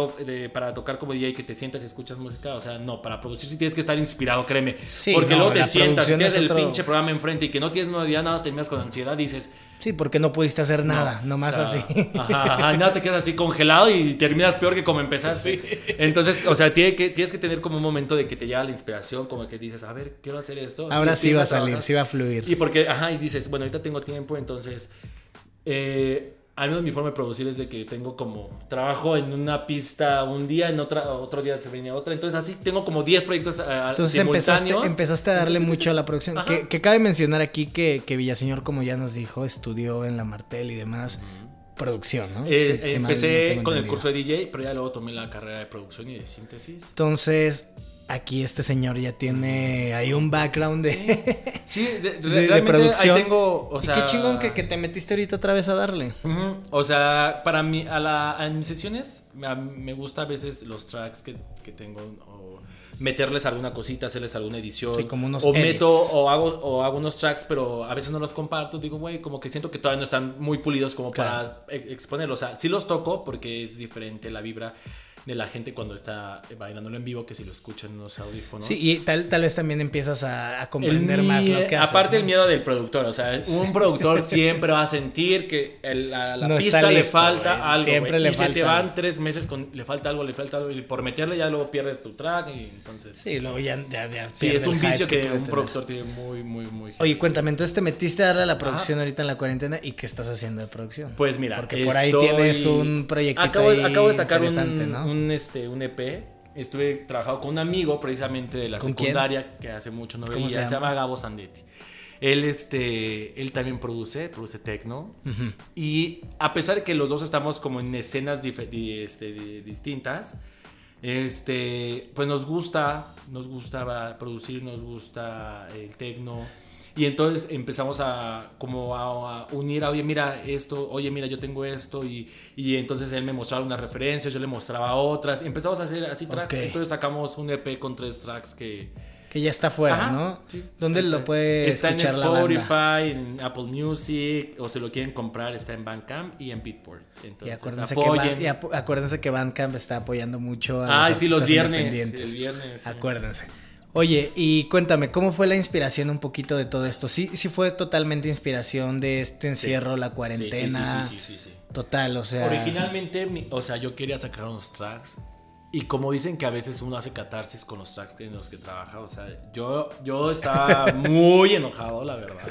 para tocar como DJ que te sientas y escuchas música, o sea, no, para producir sí tienes que estar inspirado, créeme. porque luego te sientas tienes el pinche programa enfrente y que no tienes idea, nada más terminas con ansiedad, dices. Sí, porque no pudiste hacer nada, nomás así. Ajá, ajá, nada, te quedas así congelado y terminas peor que como empezaste. Entonces, o sea, tienes que, tienes que tener como un momento de que te llega la inspiración, como que dices, a ver, quiero hacer esto. Ahora sí va a salir, sí va a fluir. Y porque, ajá, y dices, bueno, ahorita tengo tiempo, entonces. Eh, al menos mi forma de producir es de que tengo como trabajo en una pista un día, en otra, otro día se viene otra. Entonces así tengo como 10 proyectos uh, Entonces Empezaste, empezaste a darle mucho a la producción. Que, cabe mencionar aquí que, que, Villaseñor, como ya nos dijo, estudió en la Martel y demás. Producción, ¿no? Eh, empecé con el curso de DJ, pero ya luego tomé la carrera de producción y de síntesis. Entonces, aquí este señor ya tiene ahí un background de, sí, de, producción. Ahí tengo, o sea, qué chingón que, te metiste ahorita otra vez a darle. O sea, para mí, a, la, a mis sesiones, me gusta a veces los tracks que, que tengo, o meterles alguna cosita, hacerles alguna edición. como unos o meto, o hago, o hago unos tracks, pero a veces no los comparto. Digo, güey, como que siento que todavía no están muy pulidos como para exponerlos. O sea, sí los toco porque es diferente la vibra de la gente cuando está bailándolo en vivo que si lo escuchan en los audífonos. Sí, y tal, tal vez también empiezas a, comprender más lo que haces. Aparte el miedo del productor, o sea, un productor siempre va a sentir que la, pista le falta algo. Siempre le y se te van tres meses con le falta algo, le falta algo, y por meterle ya luego pierdes tu track y entonces... Sí, luego ya... ya, sí, es un vicio que, un productor tiene muy, muy, muy... Oye, cuéntame, entonces te metiste a darle a la producción ahorita en la cuarentena y ¿qué estás haciendo de producción? Pues mira, Porque por ahí tienes un proyecto acabo, acabo de sacar un, ¿no? un, este, un EP. Estuve trabajando con un amigo precisamente de la secundaria que hace mucho no veía. Se, llama? Gabo Sandetti. Él, este, él también produce, produce techno. Y a pesar de que los dos estamos como en escenas este, distintas, este, pues nos gusta, nos gusta producir, nos gusta el techno. Y entonces empezamos a como a, unir, a, oye, mira esto, oye, mira, yo tengo esto. Y, y, entonces él me mostraba unas referencias, yo le mostraba otras. Empezamos a hacer así tracks. Entonces sacamos un EP con tres tracks que... Que ya está fuera, ¿no? Sí. ¿Dónde lo puede está escuchar en Spotify, en Apple Music, o si lo quieren comprar, está en Bandcamp y en Beatport. Entonces, y acuérdense, que, y acuérdense que Bandcamp está apoyando mucho a Ah, sí, los viernes. El viernes. Acuérdense. Oye, y cuéntame, ¿cómo fue la inspiración un poquito de todo esto? Sí, sí fue totalmente inspiración de este encierro, la cuarentena. Sí, sí, sí, sí, Total, o sea. Originalmente, o sea, yo quería sacar unos tracks. Y como dicen que a veces uno hace catarsis con los tracks en los que trabaja, o sea, yo, yo estaba muy enojado, la verdad.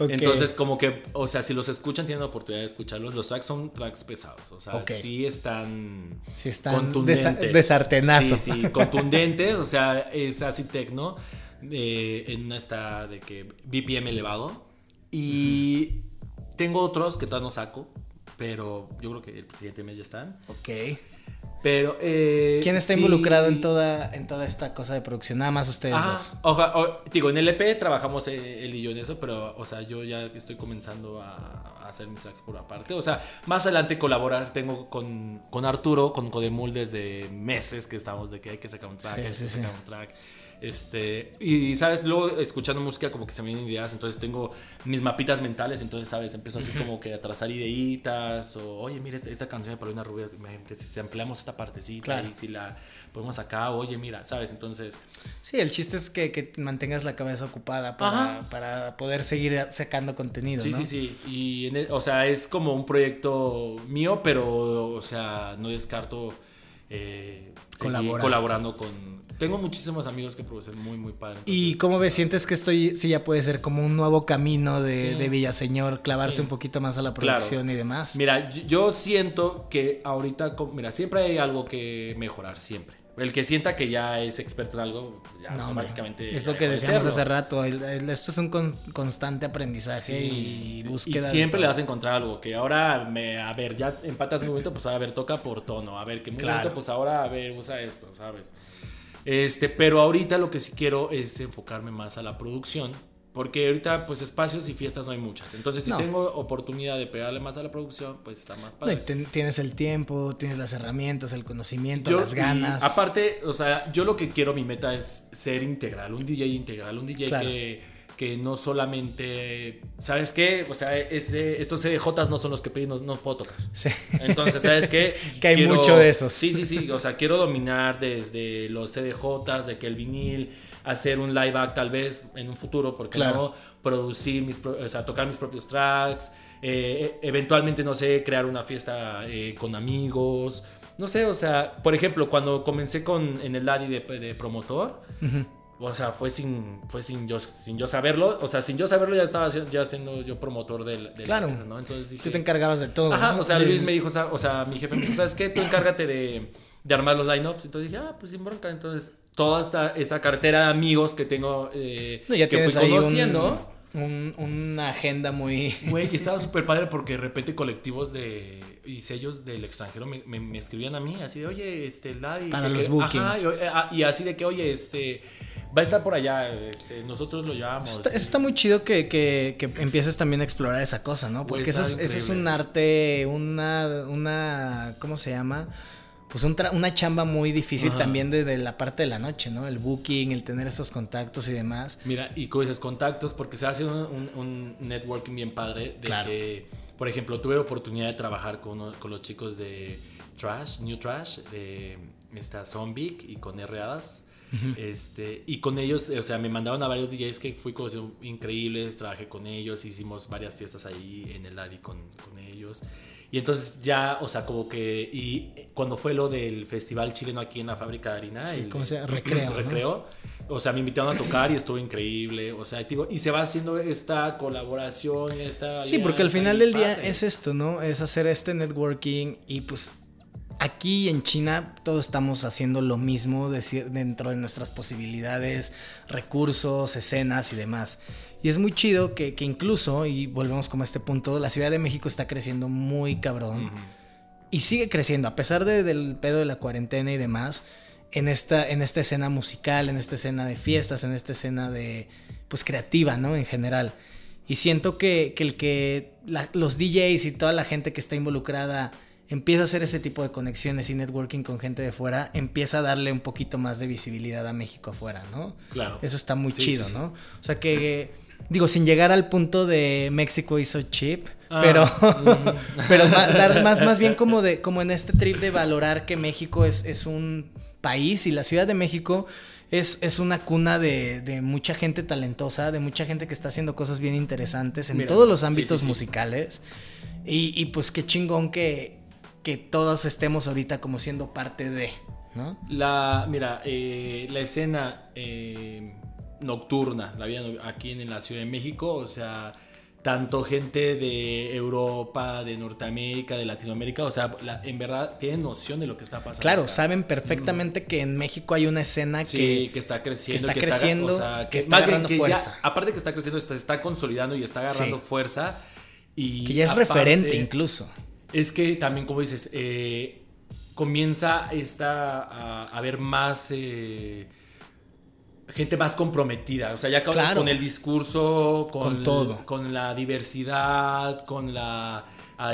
Entonces, como que, o sea, si los escuchan, tienen la oportunidad de escucharlos. Los tracks son tracks pesados. O sea, sí están. Sí están contundentes. desartenazos. Sí, sí, contundentes. o sea, es así tecno. Eh, en una está de que BPM elevado. Y tengo otros que todavía no saco. Pero yo creo que el siguiente mes ya están. Ok. Pero. Eh, ¿Quién está involucrado en toda, en toda esta cosa de producción? Nada más ustedes dos. Oja, digo, en el EP trabajamos eh, él y yo en eso, pero, o sea, yo ya estoy comenzando a, hacer mis tracks por aparte. O sea, más adelante colaborar tengo con, con Arturo, con Codemul desde meses que estamos de que hay que sacar un track, hay que sacar un track. Este, y sabes, luego escuchando música como que se me vienen ideas, entonces tengo mis mapitas mentales, entonces sabes, empiezo así como que a trazar ideitas o oye, mira esta, canción de Paulina Rubio, si empleamos esta partecita y si la ponemos acá, oye, mira, sabes, entonces... Sí, el chiste es que, que mantengas la cabeza ocupada para, para, poder seguir sacando contenido. Sí, sí, sí, y e, o sea, es como un proyecto mío, pero, o sea, no descarto... Eh, colaborando con tengo muchísimos amigos que producen muy, muy padre. ¿Y cómo ves? ¿Sientes que esto sí ya puede ser como un nuevo camino de, de Villaseñor, clavarse un poquito más a la producción y demás? Mira, yo siento que ahorita, mira, siempre hay algo que mejorar, siempre. El que sienta que ya es experto en algo, pues ya no, Es lo que decíamos hace rato. esto es un constante aprendizaje y búsqueda. Y siempre le vas a encontrar algo. Que ahora, me, a ver, ya empatas un momento, pues a ver, toca por tono. A ver, que momento, pues ahora, a ver, usa esto, ¿sabes? Este, pero ahorita lo que sí quiero es enfocarme más a la producción. Porque ahorita, pues, espacios y fiestas no hay muchas. Entonces, si tengo oportunidad de pegarle más a la producción, pues está más padre. tienes el tiempo, tienes las herramientas, el conocimiento, las ganas. aparte, o sea, yo lo que quiero, mi meta es ser integral, un DJ integral, un DJ que que no solamente, ¿sabes qué? O sea, este, estos CDJs no son los que pedí, no, puedo tocar. Sí. Entonces, ¿sabes qué? que hay mucho de eso. Sí, sí, sí. O sea, quiero dominar desde los CDJs, de que el vinil, hacer un live act tal vez en un futuro, porque no producir mis, o sea, tocar mis propios tracks, eh, eventualmente, no sé, crear una fiesta eh, con amigos. No sé, o sea, por ejemplo, cuando comencé con en el Daddy de, de promotor, o sea, fue sin, fue sin yo, sin yo saberlo. O sea, sin yo saberlo ya estaba ya siendo yo promotor del, del claro. ¿no? Entonces Tú te encargabas de todo. Ajá, o sea, Luis me dijo, o sea, mi jefe me dijo, ¿sabes qué? Tú encárgate de, de armar los lineups. Entonces dije, ah, pues sin bronca. Entonces, toda esta, esta cartera de amigos que tengo, eh, ya que fui conociendo. Un, una agenda muy... Güey, y estaba súper padre porque de repente colectivos de y sellos del extranjero me, me, escribían a mí, así de, oye, este, la... Para los bookings. Ajá, y, ah, y, así de que, oye, este Va a estar por allá, este, nosotros lo llamamos. Está, está muy chido que, que, que, empieces también a explorar esa cosa, ¿no? Porque eso es, eso es, un arte, una, una, ¿cómo se llama? Pues una chamba muy difícil también de, la parte de la noche, ¿no? El booking, el tener estos contactos y demás. Mira, y con esos contactos, porque se hace un, un, networking bien padre de que, por ejemplo, tuve oportunidad de trabajar con, con los chicos de Trash, New Trash, de esta Zombie y con R. Este, y con ellos, o sea, me mandaron a varios DJs que fui conocido increíbles, trabajé con ellos, hicimos varias fiestas ahí en el Daddy con, con, ellos. Y entonces ya, o sea, como que, y cuando fue lo del festival chileno aquí en la fábrica de harina, el, ¿cómo se Recreo. Recreo. O sea, me invitaron a tocar y estuvo increíble. O sea, digo, y se va haciendo esta colaboración, esta... Sí, porque al final del día es esto, ¿no? Es hacer este networking y pues aquí en China todos estamos haciendo lo mismo dentro de nuestras posibilidades, recursos, escenas y demás. Y es muy chido que, incluso, y volvemos como a este punto, la Ciudad de México está creciendo muy cabrón. Y sigue creciendo, a pesar del pedo de la cuarentena y demás, en esta, en esta escena musical, en esta escena de fiestas, en esta escena de, pues, creativa, ¿no? En general. Y siento que, el que los DJs y toda la gente que está involucrada empieza a hacer ese tipo de conexiones y networking con gente de fuera, empieza a darle un poquito más de visibilidad a México afuera, ¿no? Claro. Eso está muy chido, ¿no? O sea que, digo, sin llegar al punto de México hizo chip, ah, pero, pero más, más, bien como, de, como en este trip de valorar que México es, es un país y la Ciudad de México es, es una cuna de, de, mucha gente talentosa, de mucha gente que está haciendo cosas bien interesantes en todos los ámbitos musicales. Y, y, pues qué chingón que, que todos estemos ahorita como siendo parte de, ¿no? La, mira, eh, la escena eh, nocturna, la vida aquí en la Ciudad de México, o sea, tanto gente de Europa, de Norteamérica, de Latinoamérica, o sea, en verdad tienen noción de lo que está pasando. Claro, saben perfectamente que en México hay una escena que, que está creciendo, que está creciendo, que, está agarrando fuerza. aparte que está creciendo, está, está consolidando y está agarrando fuerza. Y que ya es referente incluso es que también, como dices, eh, comienza esta, a, haber más eh, gente más comprometida. O sea, ya con el discurso, con, todo. Con la diversidad, con la.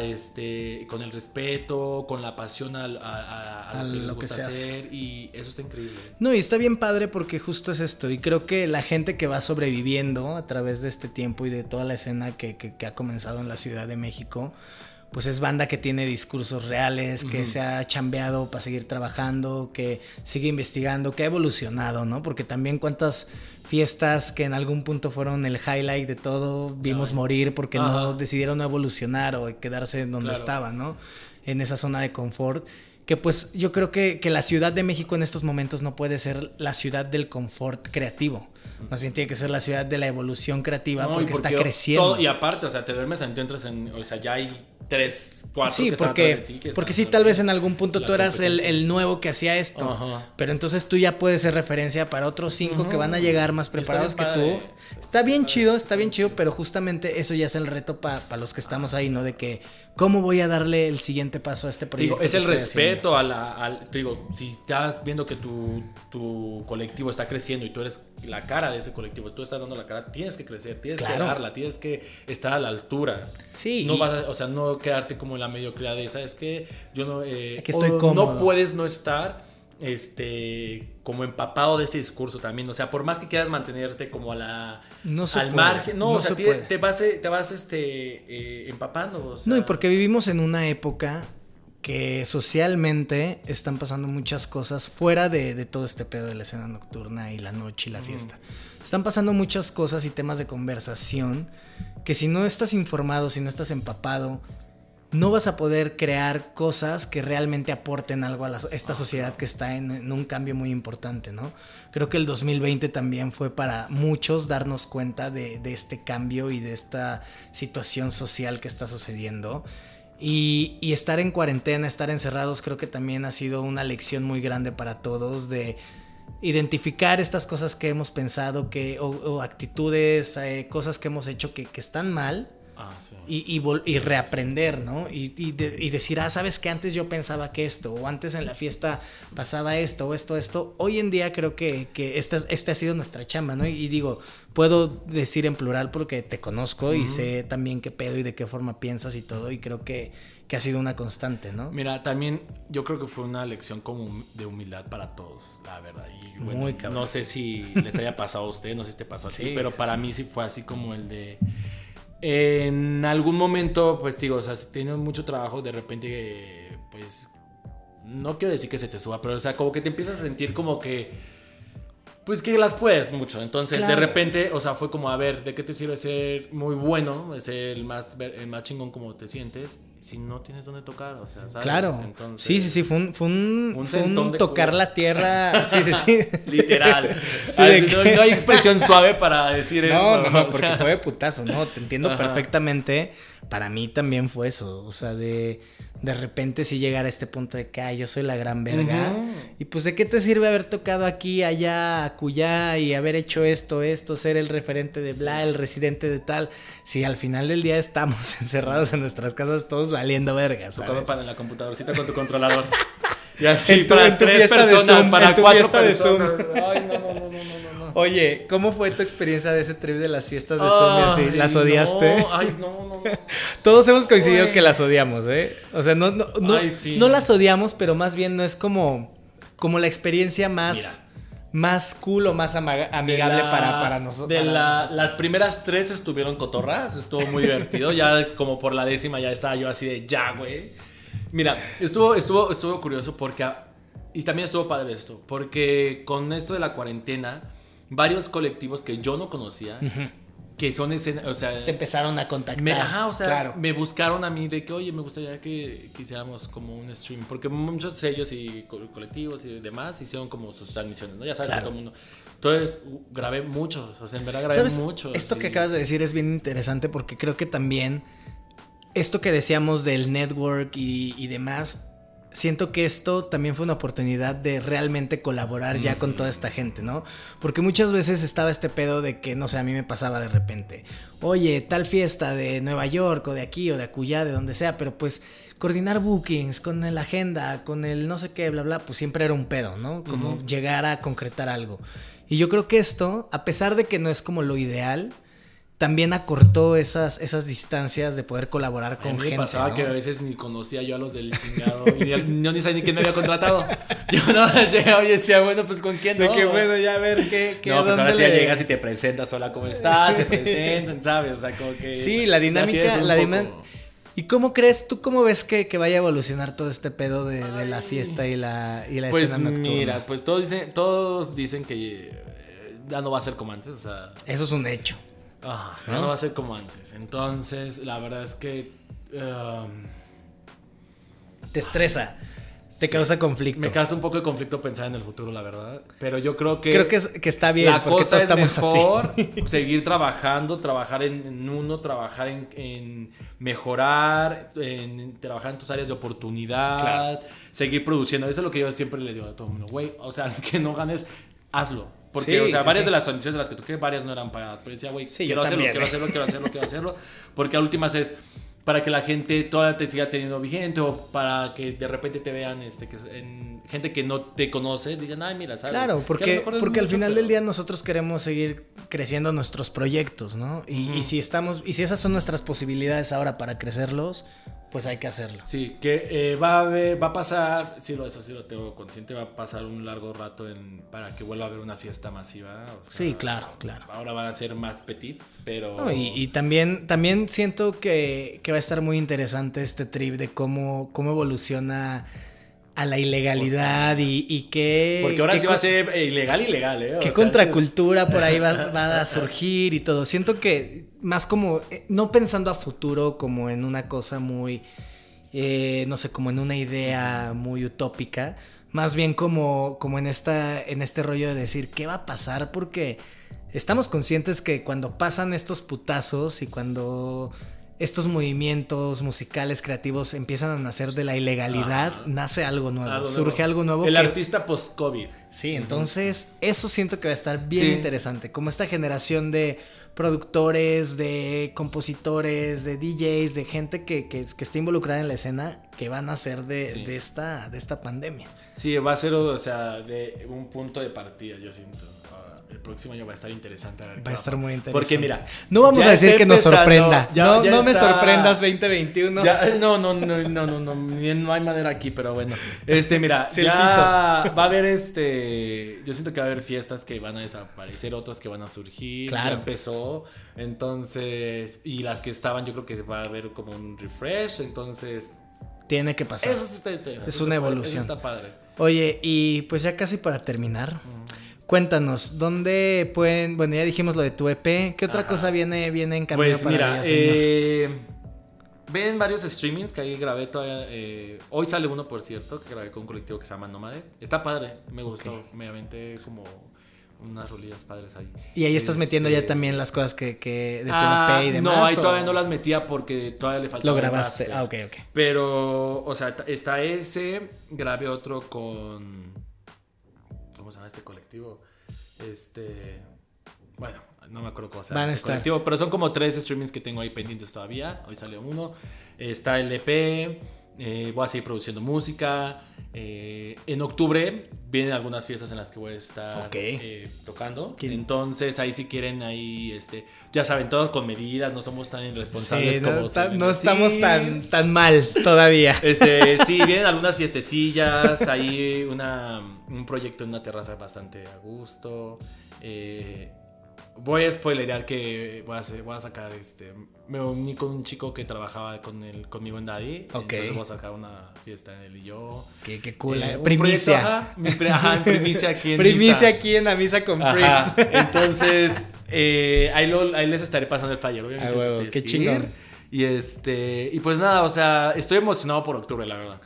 este, con el respeto, con la pasión a, lo que, se hacer y eso está increíble. No, y está bien padre porque justo es esto y creo que la gente que va sobreviviendo a través de este tiempo y de toda la escena que, que ha comenzado en la Ciudad de México, pues es banda que tiene discursos reales, que se ha chambeado para seguir trabajando, que sigue investigando, que ha evolucionado, ¿no? Porque también cuántas fiestas que en algún punto fueron el highlight de todo, vimos morir porque no decidieron no evolucionar o quedarse donde estaban, ¿no? En esa zona de confort. Que pues yo creo que, que la Ciudad de México en estos momentos no puede ser la ciudad del confort creativo. Más bien tiene que ser la ciudad de la evolución creativa porque, está creciendo. y aparte, o sea, te duermes, entras en, o sea, ya hay tres, cuatro sí, porque, porque sí, tal vez en algún punto tú eras el, nuevo que hacía esto, pero entonces tú ya puedes ser referencia para otros cinco que van a llegar más preparados que tú. Está bien chido, está bien chido, pero justamente eso ya es el reto para los que estamos ahí, ¿no? De que, ¿cómo voy a darle el siguiente paso a este proyecto? es el respeto a la, te digo, si estás viendo que tu, tu colectivo está creciendo y tú eres la cara de ese colectivo, tú estás dando la cara, tienes que crecer, tienes que darla, tienes que estar a la altura. Sí. No vas o sea, no quedarte como en la mediocridad de, ¿sabes que Yo no... Eh, estoy No puedes no estar este como empapado de ese discurso también, o sea, por más que quieras mantenerte como a la no al margen, no, o sea, te, vas te vas este eh, empapando, No, y porque vivimos en una época que socialmente están pasando muchas cosas fuera de, todo este pedo de la escena nocturna y la noche y la fiesta. Están pasando muchas cosas y temas de conversación que si no estás informado, si no estás empapado, no vas a poder crear cosas que realmente aporten algo a esta sociedad que está en, un cambio muy importante, ¿no? Creo que el 2020 también fue para muchos darnos cuenta de, este cambio y de esta situación social que está sucediendo y, estar en cuarentena, estar encerrados, creo que también ha sido una lección muy grande para todos de identificar estas cosas que hemos pensado que, o, actitudes, eh, cosas que hemos hecho que están mal Ah, y, y, reaprender, ¿no? Y, y, decir, ah, sabes que antes yo pensaba que esto, o antes en la fiesta pasaba esto, o esto, esto. Hoy en día creo que, que esta, este ha sido nuestra chamba, ¿no? Y, digo, puedo decir en plural porque te conozco y sé también qué pedo y de qué forma piensas y todo, y creo que, que ha sido una constante, ¿no? Mira, también yo creo que fue una lección como de humildad para todos, la verdad. Y Muy No sé si les haya pasado a usted, no sé si te pasó así, pero para mí sí fue así como el de en algún momento, pues digo, o sea, si tienes mucho trabajo, de repente, pues, no quiero decir que se te suba, pero, o sea, como que te empiezas a sentir como que Pues que las puedes mucho. Entonces, Claro. de repente, o sea, fue como, a ver, ¿de qué te sirve ser muy bueno? Ser el más, el más chingón como te sientes si no tienes dónde tocar? O sea, ¿sabes? Claro. Entonces, sí, sí, sí, fue un, fue un, Un fue un tocar culo. la tierra. Sí, sí, sí. Literal. Sí, Ay, de no, que- no hay expresión suave para decir No, eso. no, o porque sea, fue de putazo, ¿no? Te entiendo Ajá. perfectamente. Para mí también fue eso. O sea, de, de repente sí llegar a este punto de que "Ay, yo soy la gran verga. Y pues, ¿de qué te sirve haber tocado aquí, allá, acullá y haber hecho esto, esto, ser el referente de bla, el residente de tal? Si al final del día estamos encerrados en nuestras casas todos valiendo verga, ¿sabes? Tocaba para en la computadorcita con tu controlador. Y así tu- para tres personas, Zoom, para cuatro personas. Ay, no, no, no, no, no. Oye, ¿cómo fue tu experiencia de ese trip de las fiestas de Zoom así? ¿Las odiaste? no, ay, no, no. Todos hemos coincidido que las odiamos, ¿eh? O sea, no, no, no, no las odiamos, pero más bien no es como, como la experiencia más, más cool o más amigable la- para, para nosotros. De para la- nosotros. las primeras tres estuvieron cotorras, estuvo muy divertido. ya como por la décima ya estaba yo así de ya, güey. Mira, estuvo, estuvo, estuvo curioso porque. Y también estuvo padre esto. Porque con esto de la cuarentena, varios colectivos que yo no conocía, que son escena, o sea. Te empezaron a contactar. Me, ajá, o sea, claro. me buscaron a mí de que, oye, me gustaría que, que hiciéramos como un stream. Porque muchos sellos y co- colectivos y demás hicieron como sus transmisiones, ¿no? Ya sabes, que Claro. todo el mundo. Entonces, grabé muchos, o sea, en verdad grabé ¿Sabes? muchos. Esto que acabas de decir es bien interesante porque creo que también esto que decíamos del network y, y demás, siento que esto también fue una oportunidad de realmente colaborar ya con toda esta gente, ¿no? Porque muchas veces estaba este pedo de que, no sé, a mí me pasaba de repente, oye, tal fiesta de Nueva York o de aquí o de acullá, de donde sea, pero pues coordinar bookings con la agenda, con el no sé qué, bla, bla, pues siempre era un pedo, ¿no? Como Ujú. llegar a concretar algo. Y yo creo que esto, a pesar de que no es como lo ideal, también acortó esas, esas distancias de poder colaborar A con mí me gente. pasaba ¿no? que a veces ni conocía yo a los del chingado. y yo ni sabía ni quién me había contratado. Yo no llegaba y decía, bueno, pues con quién. De no? que bueno, ya a ver qué. qué No, pues ahora sí ya le- llegas y te presentas, hola, ¿cómo estás? Se presentan, ¿sabes? O sea, como que. Sí, la dinámica. La ¿Y cómo crees, tú cómo ves que, que vaya a evolucionar todo este pedo de, de la fiesta y la, y la Pues escena nocturna? mira, pues todos dicen, todos dicen que ya no va a ser como antes, o sea, Eso es un hecho. Ah, ya ¿No? no va a ser como antes. Entonces, la verdad es que um, Te estresa. Te Sí. causa conflicto. me causa un poco de conflicto pensar en el futuro, la verdad. Pero yo creo que Creo que, es- que está bien. la porque cosa es estamos mejor así. seguir trabajando, trabajar en, en uno, trabajar en, en mejorar, en trabajar en tus áreas de oportunidad, Claro. seguir produciendo. Eso es lo que yo siempre le digo a todo el mundo, güey, o sea, que no ganes, hazlo. Porque, Sí, o sea, sí, varias sí. de las transmisiones de las que toqué, varias no eran pagadas. Pero decía, güey, yo quiero hacerlo, quiero eh. hacerlo, quiero hacerlo, quiero hacerlo. Porque a últimas es para que la gente todavía te siga teniendo vigente o para que de repente te vean este, que, en, gente que no te conoce, digan, ay, mira, ¿sabes? Claro, porque, porque al final del día nosotros queremos seguir creciendo nuestros proyectos, ¿no? Y, y si estamos, y si esas son nuestras posibilidades ahora para crecerlos, pues hay que hacerlo. Sí, que eh, va a haber, va a pasar, sí, lo, eso sí lo tengo consciente, va a pasar un largo rato en, para que vuelva a haber una fiesta masiva. o sea, Sí, claro, claro. Ahora van a ser más petits, pero... No, y, y también, también siento que, que va a estar muy interesante este trip de cómo, cómo evoluciona a la ilegalidad y, y qué. Porque ahora qué sí va a ser ilegal, ilegal, ¿eh? O ¿Qué sea, contracultura por ahí va, va a surgir y todo? Siento que más como, eh, no pensando a futuro como en una cosa muy, eh, no sé, como en una idea muy utópica, más bien como, como en, esta, en este rollo de decir, ¿qué va a pasar? Porque estamos conscientes que cuando pasan estos putazos y cuando estos movimientos musicales creativos empiezan a nacer de la ilegalidad, Ajá. nace algo nuevo, algo surge algo nuevo. El que- artista post-COVID. Sí, entonces eso siento que va a estar bien Sí. interesante. Como esta generación de productores, de compositores, de DJs, de gente que, que, que está involucrada en la escena, que van a ser de, Sí. de esta, de esta pandemia. Sí, va a ser, o sea, de un punto de partida, yo siento. El próximo año va a estar interesante. a ver qué Va a estar muy interesante. Porque mira, No vamos a decir que nos sorprenda. ya- no ya no me sorprendas 2021. Ya, no, no, no, no, no, no, no hay manera aquí, pero bueno. Este, mira, Sí, el ya piso. va a haber este, yo siento que va a haber fiestas que van a desaparecer, otras que van a surgir. Claro. Ya empezó, entonces, y las que estaban, yo creo que va a haber como un refresh, entonces, Tiene que pasar. eso sí está, está- Es eso una evolución. Eso está padre. Oye, y pues ya casi para terminar, Cuéntanos, ¿dónde pueden, bueno, ya dijimos lo de tu EP, ¿qué otra Ajá. cosa viene, viene en camino Pues para mira, Villaseñor? eh, ven varios streamings que ahí grabé todavía. eh, hoy sale uno, por cierto, que grabé con un colectivo que se llama Nomade. Está padre, me gustó. Me aventé como unas rolillas padres ahí. Y ahí estás metiendo ya Este, también las cosas que, que de tu ah, EP y demás. No, ahí ¿o todavía no las metía porque todavía le faltaba. Lo grabaste. Ah, ok, ok. Pero, o sea, está ese. Grabé otro con. ¿Cómo se llama este colectivo? Este. Bueno, no me acuerdo cómo se llama Van a este estar. colectivo. Pero son como tres streamings que tengo ahí pendientes todavía. Hoy salió uno. Está el EP. Eh, voy a seguir produciendo música. eh, en octubre vienen algunas fiestas en las que voy a estar eh, tocando. ¿Quién? Entonces, ahí si quieren, ahí, este, ya saben, todos con medidas, no somos tan irresponsables Sí, como no, ta- no estamos tan, tan mal todavía. Este, sí, vienen algunas fiestecillas, hay una, un proyecto en una terraza bastante a gusto. eh, voy a spoilerear que voy a, hacer- voy a sacar, este, me uní con un chico que trabajaba con el, conmigo en Daddy. Ok. Entonces voy a sacar una fiesta en él y yo. Qué, qué cool. Eh, eh. Primicia. proyecto, ajá, primicia aquí en Primicia Misa. aquí en la misa con Ajá, Priest. Entonces, eh, ahí, lo- ahí les estaré pasando el flyer. Obviamente, Ah, huevo, qué chingón. Y este, y pues nada, o sea, estoy emocionado por octubre, la verdad.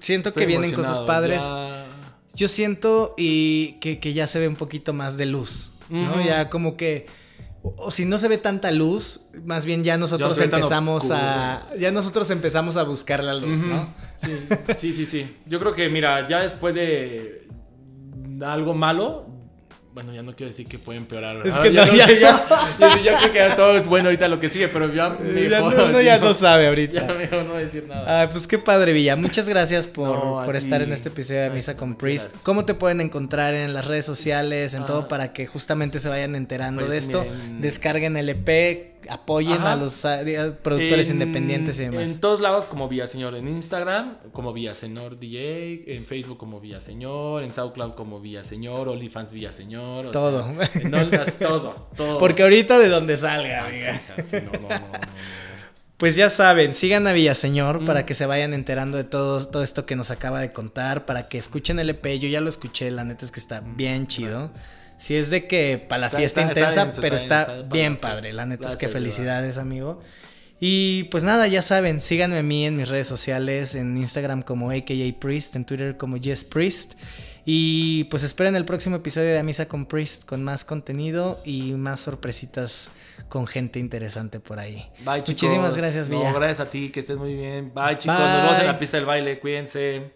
Siento Estoy que vienen cosas padres. ya- Yo siento y que, que ya se ve un poquito más de luz, ¿no? Ya como que, o, si no se ve tanta luz, más bien ya nosotros empezamos a, ya nosotros empezamos a buscar la luz. ¿no? Sí, sí, sí, sí. Yo creo que, mira, ya después de algo malo, bueno, ya no quiero decir que puede empeorar. Es que ya no, no ya- sé, ya- yo, creo que ya todo es bueno ahorita lo que sigue, pero ya me ya jodo, no, uno sí, ya no. no sabe Ya ahorita. mejor no decir nada. Ah, pues qué padre, Villa. Muchas gracias por, No, por estar en este episodio de Misa con Priest. ¿Cómo te pueden encontrar en las redes sociales, en Ah. todo, para que justamente se vayan enterando Pues de esto? miren. Descarguen el EP, apoyen Ajá. a los ah, productores En- independientes y demás. En todos lados como Villaseñor, en Instagram como Villaseñor DJ, en Facebook como Villaseñor, en SoundCloud como Villaseñor, OnlyFans Villaseñor. Todo. sea, en todo, todo. Porque ahorita de donde salga, Ay, sí, amiga. hija, sí, no, no, no, no, no. Pues ya saben, sigan a Villaseñor Mm. para que se vayan enterando de todo, todo esto que nos acaba de contar, para que escuchen el EP. Yo ya lo escuché, la neta es que está bien chido. Si es de que para la Está- fiesta está- está intensa, pero está bien, padre. La neta es que verdad. felicidades, amigo. Y pues nada, ya saben, síganme a mí en mis redes sociales, en Instagram como AKA Priest, en Twitter como Yes Priest. Y pues esperen el próximo episodio de A Misa con Priest con más contenido y más sorpresitas con gente interesante por ahí. Bye, chicos. Muchísimas gracias, Villa. No, gracias a ti, que estés muy bien. Bye, chicos. Bye. Nos vemos en la pista del baile. Cuídense.